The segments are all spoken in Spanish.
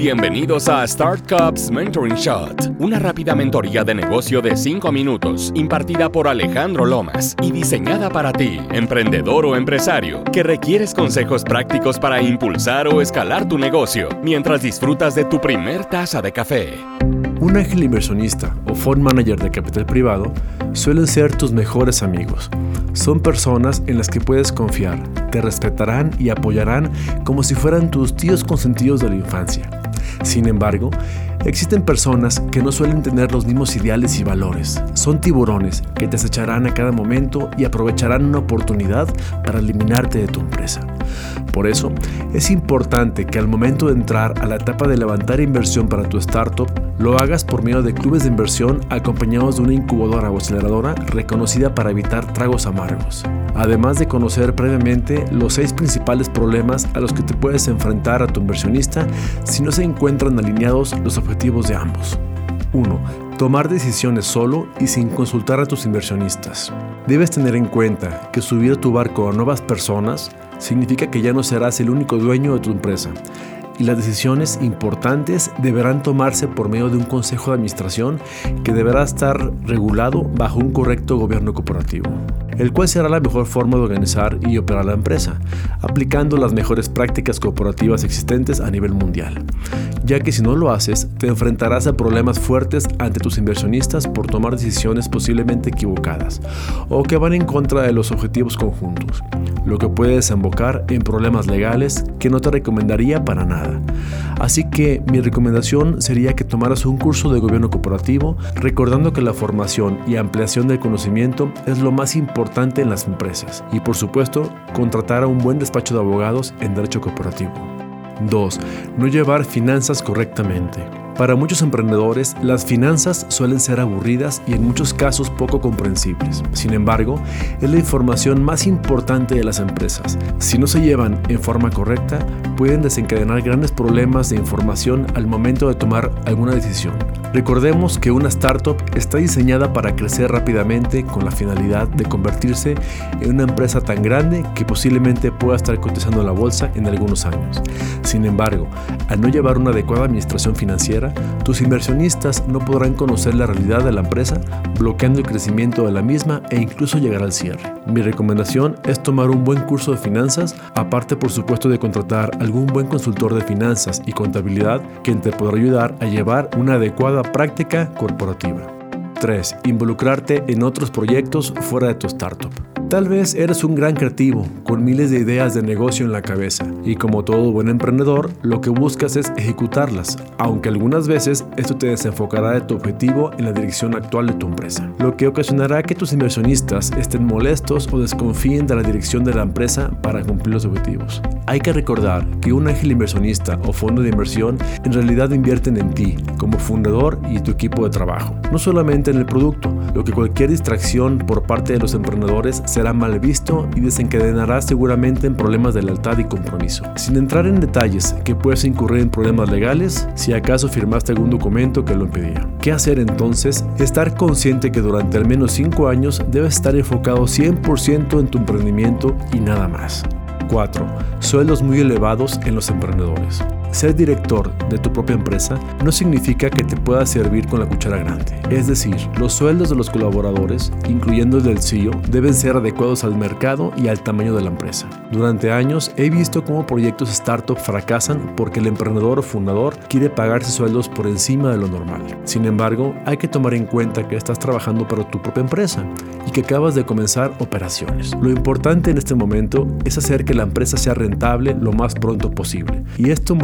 Bienvenidos a Startups Mentoring Shot, una rápida mentoría de negocio de 5 minutos impartida por Alejandro Lomas y diseñada para ti, emprendedor o empresario, que requieres consejos prácticos para impulsar o escalar tu negocio mientras disfrutas de tu primer taza de café. Un ángel inversionista o fund manager de capital privado suelen ser tus mejores amigos. Son personas en las que puedes confiar, te respetarán y apoyarán como si fueran tus tíos consentidos de la infancia. Sin embargo, existen personas que no suelen tener los mismos ideales y valores. Son tiburones que te acecharán a cada momento y aprovecharán una oportunidad para eliminarte de tu empresa. Por eso, es importante que al momento de entrar a la etapa de levantar inversión para tu startup, lo hagas por medio de clubes de inversión acompañados de una incubadora o aceleradora reconocida para evitar tragos amargos. Además de conocer previamente los seis principales problemas a los que te puedes enfrentar a tu inversionista si no se encuentran alineados los objetivos de ambos. 1. Tomar decisiones solo y sin consultar a tus inversionistas. Debes tener en cuenta que subir tu barco a nuevas personas significa que ya no serás el único dueño de tu empresa y las decisiones importantes deberán tomarse por medio de un consejo de administración que deberá estar regulado bajo un correcto gobierno corporativo, el cual será la mejor forma de organizar y operar la empresa, aplicando las mejores prácticas corporativas existentes a nivel mundial, ya que si no lo haces, te enfrentarás a problemas fuertes ante tus inversionistas por tomar decisiones posiblemente equivocadas o que van en contra de los objetivos conjuntos, lo que puede desembocar en problemas legales que no te recomendaría para nada. Así que mi recomendación sería que tomaras un curso de gobierno corporativo, recordando que la formación y ampliación del conocimiento es lo más importante en las empresas. Y por supuesto, contratar a un buen despacho de abogados en derecho corporativo. 2. No llevar finanzas correctamente. Para muchos emprendedores, las finanzas suelen ser aburridas y en muchos casos poco comprensibles. Sin embargo, es la información más importante de las empresas. Si no se llevan en forma correcta, pueden desencadenar grandes problemas de información al momento de tomar alguna decisión. Recordemos que una startup está diseñada para crecer rápidamente con la finalidad de convertirse en una empresa tan grande que posiblemente pueda estar cotizando en la bolsa en algunos años. Sin embargo, al no llevar una adecuada administración financiera, tus inversionistas no podrán conocer la realidad de la empresa, bloqueando el crecimiento de la misma e incluso llegar al cierre. Mi recomendación es tomar un buen curso de finanzas, aparte por supuesto de contratar algún buen consultor de finanzas y contabilidad quien te podrá ayudar a llevar una adecuada práctica corporativa. 3. Involucrarte en otros proyectos fuera de tu startup. Tal vez eres un gran creativo, con miles de ideas de negocio en la cabeza, y como todo buen emprendedor, lo que buscas es ejecutarlas, aunque algunas veces esto te desenfocará de tu objetivo en la dirección actual de tu empresa, lo que ocasionará que tus inversionistas estén molestos o desconfíen de la dirección de la empresa para cumplir los objetivos. Hay que recordar que un ángel inversionista o fondo de inversión en realidad invierten en ti, como fundador y tu equipo de trabajo, no solamente en el producto, lo que cualquier distracción por parte de los emprendedores se será mal visto y desencadenará seguramente en problemas de lealtad y compromiso. Sin entrar en detalles que puedes incurrir en problemas legales si acaso firmaste algún documento que lo impedía. ¿Qué hacer entonces? Estar consciente que durante al menos 5 años debes estar enfocado 100% en tu emprendimiento y nada más. 4. Sueldos muy elevados en los emprendedores. Ser director de tu propia empresa no significa que te puedas servir con la cuchara grande. Es decir, los sueldos de los colaboradores, incluyendo el del CEO, deben ser adecuados al mercado y al tamaño de la empresa. Durante años he visto cómo proyectos startup fracasan porque el emprendedor o fundador quiere pagarse sueldos por encima de lo normal. Sin embargo, hay que tomar en cuenta que estás trabajando para tu propia empresa y que acabas de comenzar operaciones. Lo importante en este momento es hacer que la empresa sea rentable lo más pronto posible y esto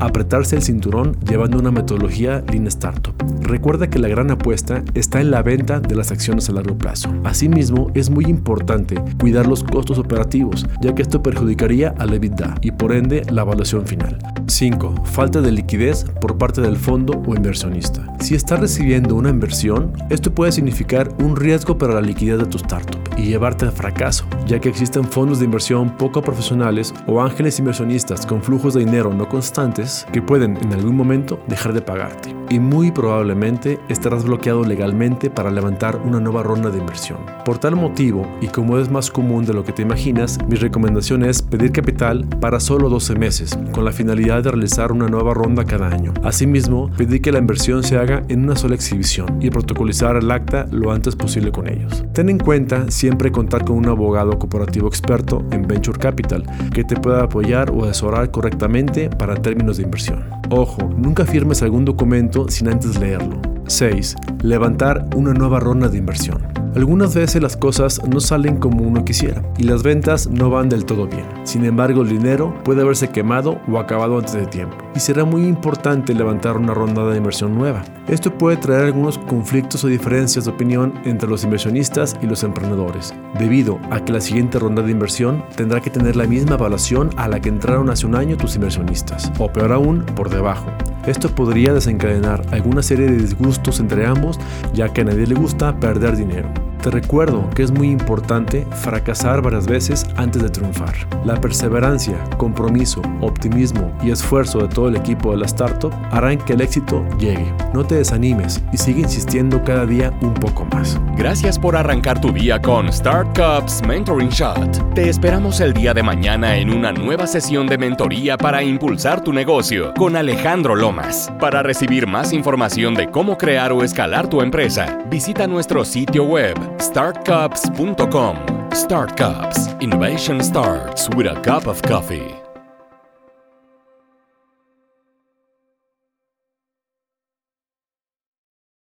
apretarse el cinturón llevando una metodología Lean Startup. Recuerda que la gran apuesta está en la venta de las acciones a largo plazo. Asimismo, es muy importante cuidar los costos operativos, ya que esto perjudicaría a la EBITDA y por ende la evaluación final. 5. Falta de liquidez por parte del fondo o inversionista. Si estás recibiendo una inversión, esto puede significar un riesgo para la liquidez de tu startup y llevarte al fracaso, ya que existen fondos de inversión poco profesionales o ángeles inversionistas con flujos de dinero no constantes que pueden en algún momento dejar de pagarte. Y muy probablemente estarás bloqueado legalmente para levantar una nueva ronda de inversión. Por tal motivo, y como es más común de lo que te imaginas, mi recomendación es pedir capital para solo 12 meses, con la finalidad de realizar una nueva ronda cada año. Asimismo, pedir que la inversión se haga en una sola exhibición y protocolizar el acta lo antes posible con ellos. Ten en cuenta siempre contar con un abogado cooperativo experto en Venture Capital que te pueda apoyar o asesorar correctamente para términos de inversión. Ojo, nunca firmes algún documento sin antes leerlo. 6. Levantar una nueva ronda de inversión. Algunas veces las cosas no salen como uno quisiera y las ventas no van del todo bien. Sin embargo, el dinero puede haberse quemado o acabado antes de tiempo y será muy importante levantar una ronda de inversión nueva. Esto puede traer algunos conflictos o diferencias de opinión entre los inversionistas y los emprendedores, debido a que la siguiente ronda de inversión tendrá que tener la misma evaluación a la que entraron hace un año tus inversionistas, o peor aún, por debajo. Esto podría desencadenar alguna serie de disgustos entre ambos, ya que a nadie le gusta perder dinero. Te recuerdo que es muy importante fracasar varias veces antes de triunfar. La perseverancia, compromiso, optimismo y esfuerzo de todo el equipo de la startup harán que el éxito llegue. No te desanimes y sigue insistiendo cada día un poco más. Gracias por arrancar tu día con Startups Mentoring Shot. Te esperamos el día de mañana en una nueva sesión de mentoría para impulsar tu negocio con Alejandro Lomas. Para recibir más información de cómo crear o escalar tu empresa, visita nuestro sitio web startcups.com. Start Cups. Innovation starts with a cup of coffee.